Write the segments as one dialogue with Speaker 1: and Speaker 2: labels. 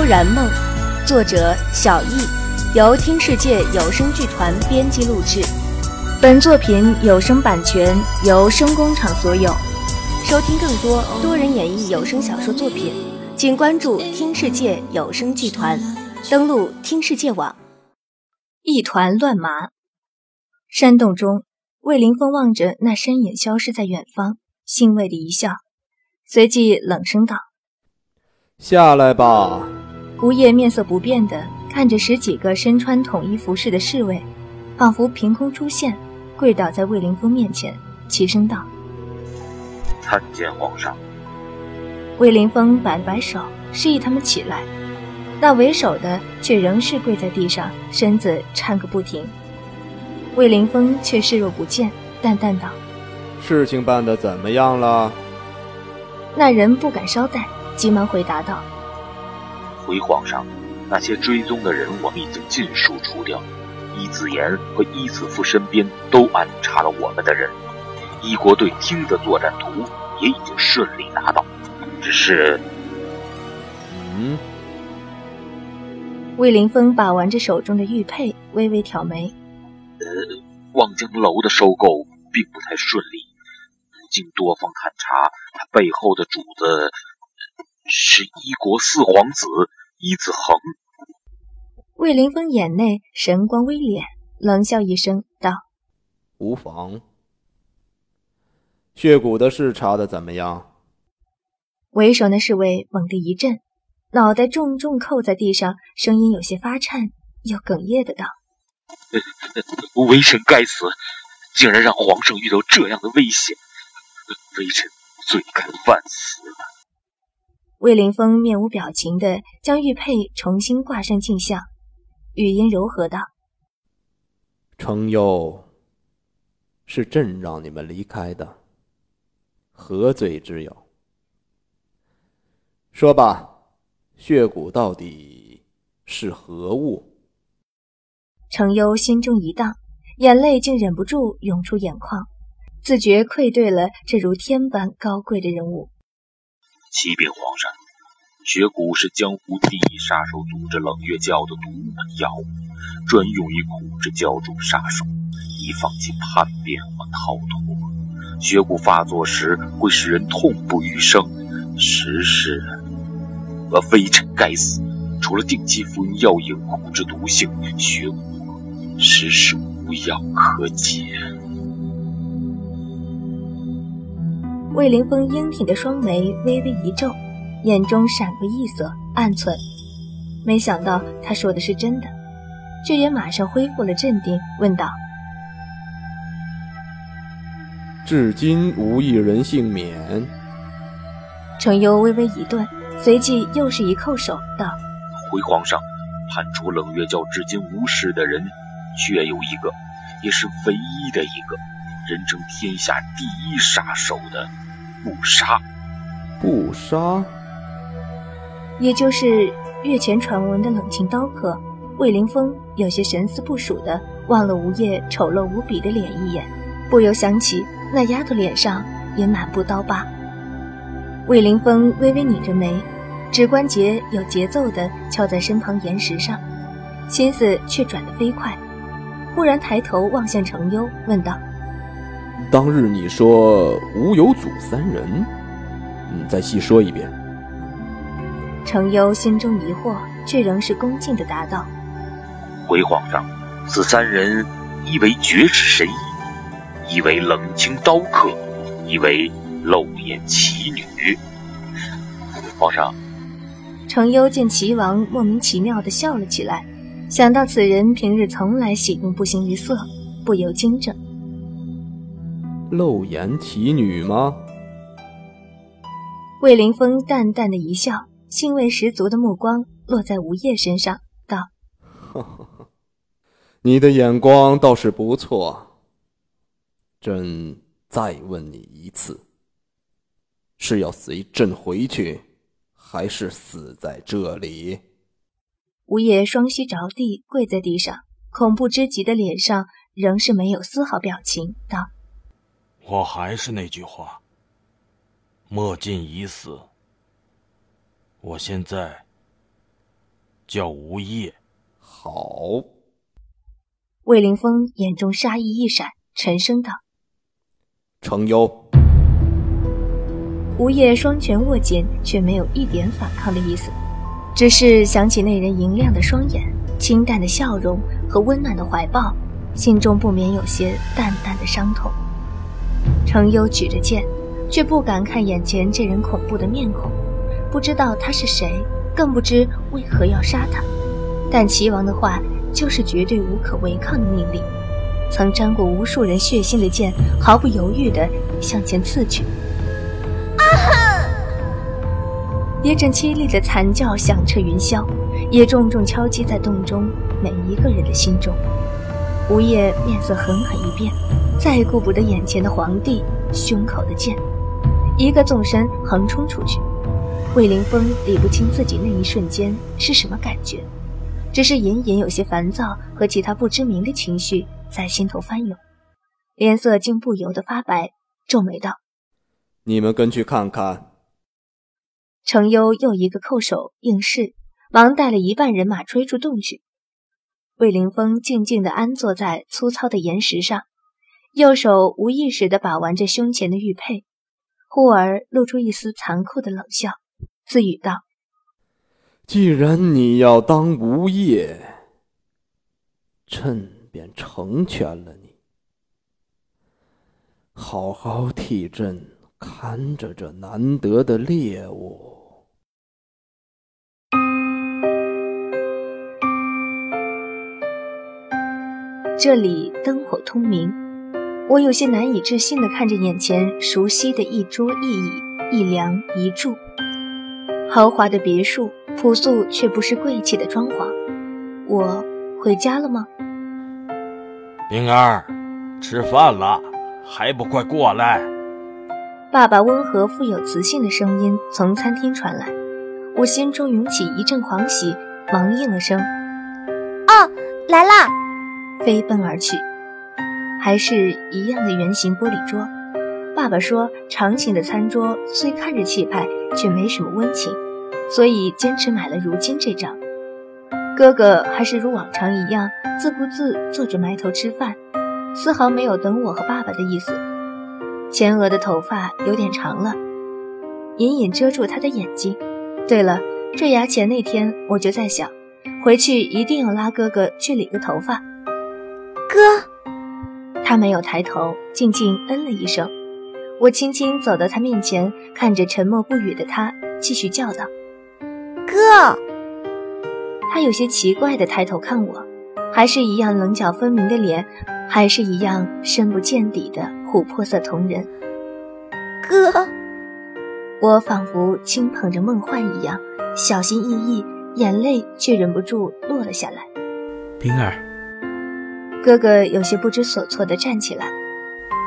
Speaker 1: 萧然梦，作者小易，由听世界有声剧团编辑录制。本作品有声版权由声工厂所有。收听更多多人演绎有声小说作品，请关注听世界有声剧团，登录听世界网。一团乱麻。山洞中，魏凌风望着那身影消失在远方，欣慰的一笑，随即冷声道。
Speaker 2: 下来吧。
Speaker 1: 吴业面色不变地看着十几个身穿统一服饰的侍卫，仿佛凭空出现，跪倒在魏凌风面前，齐声道：“
Speaker 3: 参见皇上。”
Speaker 1: 魏凌风摆了摆手，示意他们起来。那为首的却仍是跪在地上，身子颤个不停。魏凌风却视若不见，淡淡道：“
Speaker 2: 事情办得怎么样了？”
Speaker 1: 那人不敢稍待。急忙回答道：“
Speaker 3: 回皇上，那些追踪的人我们已经尽数除掉，伊子言和伊子夫身边都安插了我们的人，一国队厅的作战图也已经顺利拿到，只是……
Speaker 2: 嗯。”
Speaker 1: 魏凌风把玩着手中的玉佩，微微挑眉：“
Speaker 3: 呃，望江楼的收购并不太顺利，经多方探查，他背后的主子……”是一国四皇子一子恒。
Speaker 1: 魏凌风眼内神光微敛，冷笑一声道：“
Speaker 2: 无妨。血骨的事查的怎么样？”
Speaker 1: 为首那侍卫猛地一震，脑袋重重扣在地上，声音有些发颤，又哽咽的道：“
Speaker 3: 微臣该死，竟然让皇上遇到这样的危险，微臣罪该万死。”
Speaker 1: 魏凌风面无表情的将玉佩重新挂上镜像，语音柔和道：“
Speaker 2: 程优，是朕让你们离开的，何罪之有？说吧，血骨到底是何物？”
Speaker 1: 程优心中一荡，眼泪竟忍不住涌出眼眶，自觉愧对了这如天般高贵的人物。
Speaker 3: 启禀皇上，血蛊是江湖第一杀手组织冷月教的独门药物，专用于控制教主杀手，以防其叛变或逃脱。血蛊发作时会使人痛不欲生，实是……呃，微臣该死。除了定期服用药引控制毒性，血蛊实是无药可解。
Speaker 1: 魏凌风英挺的双眉微微一皱，眼中闪过异色，暗忖：没想到他说的是真的，却也马上恢复了镇定，问道：“
Speaker 2: 至今无一人幸免。”
Speaker 1: 程优微微一顿，随即又是一叩首，道：“
Speaker 3: 回皇上，判处冷月教至今无事的人，却有一个，也是唯一的一个。”人称天下第一杀手的不杀，
Speaker 2: 不杀，
Speaker 1: 也就是月前传闻的冷清刀客魏凌风，有些神思不属的望了吴叶丑陋无比的脸一眼，不由想起那丫头脸上也满布刀疤。魏凌风微微拧着眉，指关节有节奏的敲在身旁岩石上，心思却转得飞快，忽然抬头望向程优，问道。
Speaker 2: 当日你说吴有祖三人，你再细说一遍。
Speaker 1: 程优心中疑惑，却仍是恭敬的答道：“
Speaker 3: 回皇上，此三人一为绝世神医，一为冷清刀客，一为露眼奇女。”皇上，
Speaker 1: 程优见齐王莫名其妙的笑了起来，想到此人平日从来喜怒不形于色，不由惊怔。
Speaker 2: 露颜奇女吗？
Speaker 1: 魏凌风淡淡的一笑，兴味十足的目光落在吴叶身上，道：“
Speaker 2: 你的眼光倒是不错。朕再问你一次，是要随朕回去，还是死在这里？”
Speaker 1: 吴叶双膝着地，跪在地上，恐怖之极的脸上仍是没有丝毫表情，道。
Speaker 4: 我还是那句话，莫进已死。我现在叫吴业。
Speaker 2: 好。
Speaker 1: 魏凌风眼中杀意一闪，沉声道：“
Speaker 2: 程优。”
Speaker 1: 吴业双拳握紧，却没有一点反抗的意思，只是想起那人银亮的双眼、清淡的笑容和温暖的怀抱，心中不免有些淡淡的伤痛。程优举着剑，却不敢看眼前这人恐怖的面孔，不知道他是谁，更不知为何要杀他。但齐王的话就是绝对无可违抗的命令，曾沾过无数人血腥的剑，毫不犹豫地向前刺去。啊！一阵凄厉的惨叫响彻云霄，也重重敲击在洞中每一个人的心中。吴业面色狠狠一变，再顾不得眼前的皇帝胸口的剑，一个纵身横冲出去。魏凌风理不清自己那一瞬间是什么感觉。只是隐隐有些烦躁和其他不知名的情绪在心头翻涌，脸色竟不由得发白，皱眉道：“
Speaker 2: 你们跟去看看。”
Speaker 1: 程优又一个叩首应是，忙带了一半人马追出洞去。魏凌风静静地安坐在粗糙的岩石上，右手无意识地把玩着胸前的玉佩，忽而露出一丝残酷的冷笑，自语道。
Speaker 2: 既然你要当无业，朕便成全了你。好好替朕看着这难得的猎物。
Speaker 1: 这里灯火通明，我有些难以置信的看着眼前熟悉的一桌一椅一梁一柱，豪华的别墅。朴素却不失贵气的装潢，我回家了吗？
Speaker 4: 冰儿，吃饭了，还不快过来！
Speaker 1: 爸爸温和富有磁性的声音从餐厅传来，我心中涌起一阵狂喜，忙应了声：“
Speaker 5: 哦，来啦！”
Speaker 1: 飞奔而去，还是一样的圆形玻璃桌。爸爸说，长形的餐桌虽看着气派，却没什么温情。所以坚持买了如今这张。哥哥还是如往常一样，自顾自坐着埋头吃饭，丝毫没有等我和爸爸的意思。前额的头发有点长了，隐隐遮住他的眼睛。对了，坠崖前那天我就在想，回去一定要拉哥哥去理个头发。
Speaker 5: 哥，
Speaker 1: 他没有抬头，静静嗯了一声。我轻轻走到他面前，看着沉默不语的他，继续叫道。
Speaker 5: 哥，
Speaker 1: 他有些奇怪的抬头看我，还是一样棱角分明的脸，还是一样深不见底的琥珀色瞳仁。
Speaker 5: 哥，
Speaker 1: 我仿佛轻捧着梦幻一样，小心翼翼，眼泪却忍不住落了下来。
Speaker 6: 冰儿，
Speaker 1: 哥哥有些不知所措地站起来。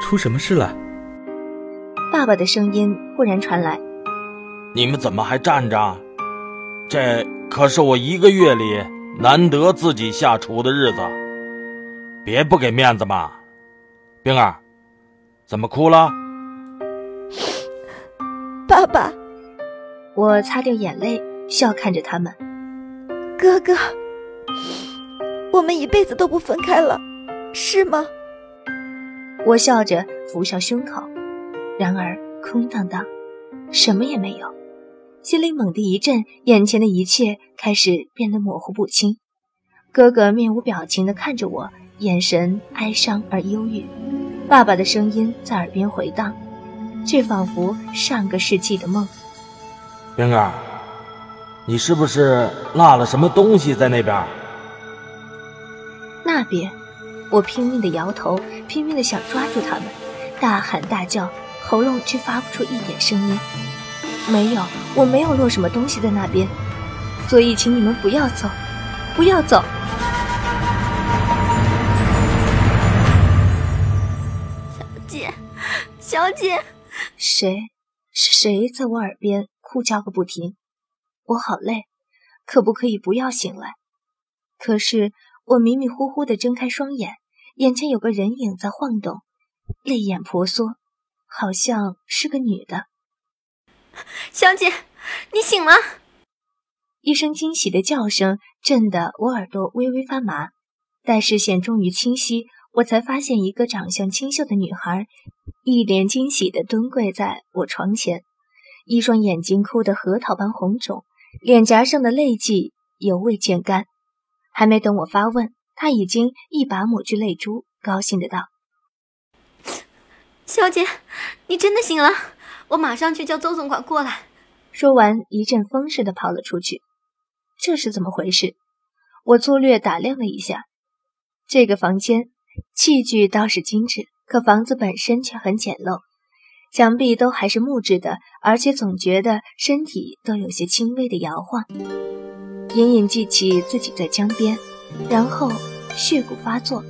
Speaker 6: 出什么事了？
Speaker 1: 爸爸的声音忽然传来：“
Speaker 4: 你们怎么还站着？”这可是我一个月里难得自己下厨的日子，别不给面子嘛！冰儿，怎么哭了？
Speaker 5: 爸爸，
Speaker 1: 我擦掉眼泪，笑看着他们。
Speaker 5: 哥哥，我们一辈子都不分开了，是吗？
Speaker 1: 我笑着扶上胸口，然而空荡荡，什么也没有。心里猛地一震，眼前的一切开始变得模糊不清。哥哥面无表情地看着我，眼神哀伤而忧郁。爸爸的声音在耳边回荡，却仿佛上个世纪的梦。
Speaker 4: 冰儿，你是不是落了什么东西在那边？
Speaker 1: 那边，我拼命地摇头，拼命地想抓住他们，大喊大叫，喉咙却发不出一点声音。没有，我没有落什么东西在那边，所以请你们不要走，不要走。
Speaker 5: 小姐，小姐，
Speaker 1: 谁？是谁在我耳边哭叫个不停？我好累，可不可以不要醒来？可是我迷迷糊糊的睁开双眼，眼前有个人影在晃动，泪眼婆娑，好像是个女的。
Speaker 5: 小姐，你醒了。
Speaker 1: 一声惊喜的叫声震得我耳朵微微发麻。待视线终于清晰，我才发现一个长相清秀的女孩，一脸惊喜地蹲跪在我床前，一双眼睛哭得核桃般红肿，脸颊上的泪迹犹未见干。还没等我发问，他已经一把抹去泪珠，高兴的道：“
Speaker 5: 小姐，你真的醒了，我马上去叫邹总管过来。”
Speaker 1: 说完，一阵风似的跑了出去。这是怎么回事？我粗略打量了一下。这个房间器具倒是精致，可房子本身却很简陋，墙壁都还是木质的，而且总觉得身体都有些轻微的摇晃。隐隐记起自己在江边，然后血骨发作，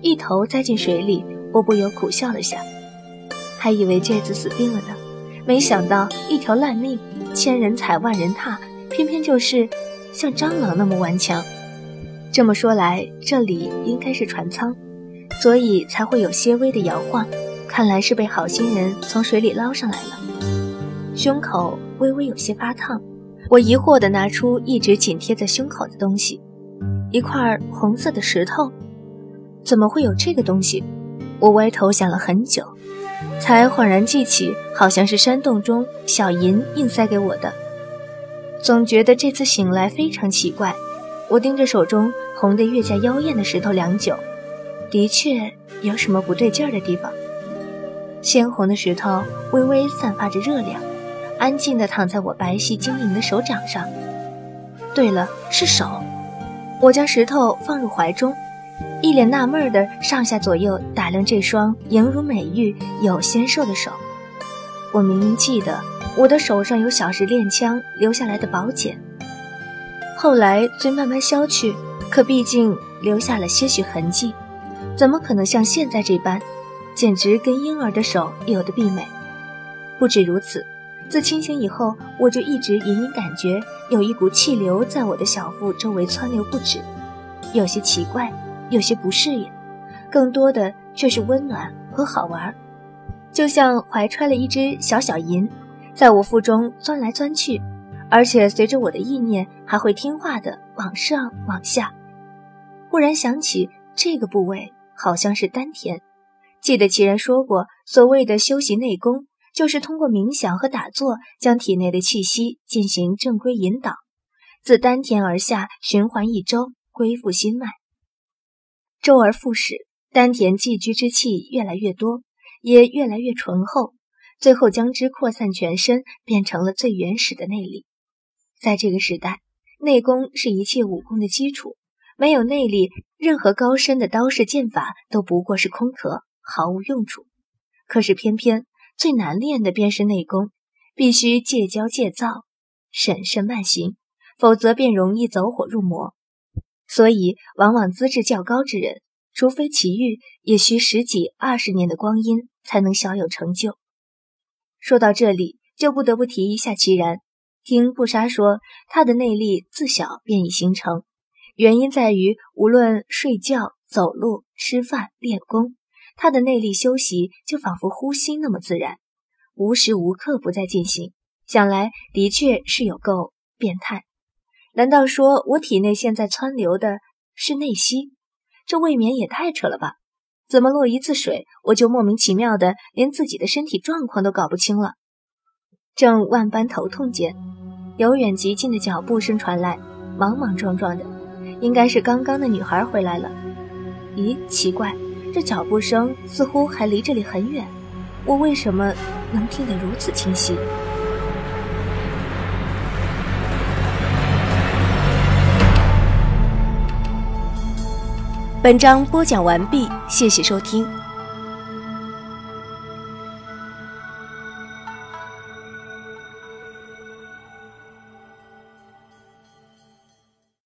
Speaker 1: 一头栽进水里，我不由苦笑了下，还以为这次死定了呢，没想到一条烂命，千人踩万人踏，偏偏就是像蟑螂那么顽强。这么说来，这里应该是船舱，所以才会有些微的摇晃。看来是被好心人从水里捞上来了。胸口微微有些发烫，我疑惑地拿出一直紧贴在胸口的东西，一块红色的石头。怎么会有这个东西？我歪头想了很久，才恍然记起，好像是山洞中小银硬塞给我的。总觉得这次醒来非常奇怪。我盯着手中红得越加妖艳的石头良久，的确有什么不对劲儿的地方。鲜红的石头微微散发着热量，安静地躺在我白皙晶莹的手掌上。对了，是手。我将石头放入怀中，一脸纳闷地上下左右打量这双莹如美玉、有纤瘦的手。我明明记得我的手上有小时练枪留下来的宝茧。后来虽慢慢消去，可毕竟留下了些许痕迹，怎么可能像现在这般，简直跟婴儿的手有的媲美。不止如此，自清醒以后，我就一直隐隐感觉有一股气流在我的小腹周围窜流不止，有些奇怪，有些不适应，更多的却是温暖和好玩，就像怀揣了一只小小银，在我腹中钻来钻去。而且随着我的意念，还会听话的往上往下。忽然想起这个部位好像是丹田，记得其人说过，所谓的修习内功，就是通过冥想和打坐，将体内的气息进行正规引导，自丹田而下循环一周，恢复心脉。周而复始，丹田寄居之气越来越多，也越来越醇厚，最后将之扩散全身，变成了最原始的内力。在这个时代，内功是一切武功的基础。没有内力，任何高深的刀式剑法都不过是空壳，毫无用处。可是偏偏最难练的便是内功，必须戒骄戒躁，审慎慢行，否则便容易走火入魔。所以，往往资质较高之人，除非奇遇，也需十几二十年的光阴才能小有成就。说到这里，就不得不提一下齐然。听布莎说，他的内力自小便已形成，原因在于无论睡觉、走路、吃饭、练功，他的内力修习就仿佛呼吸那么自然，无时无刻不在进行。想来的确是有够变态。难道说我体内现在窜流的是内息？这未免也太扯了吧？怎么落一次水，我就莫名其妙的连自己的身体状况都搞不清了？正万般头痛间，由远及近的脚步声传来，莽莽撞撞的，应该是刚刚的女孩回来了。咦，奇怪，这脚步声似乎还离这里很远，我为什么能听得如此清晰？本章播讲完毕，谢谢收听。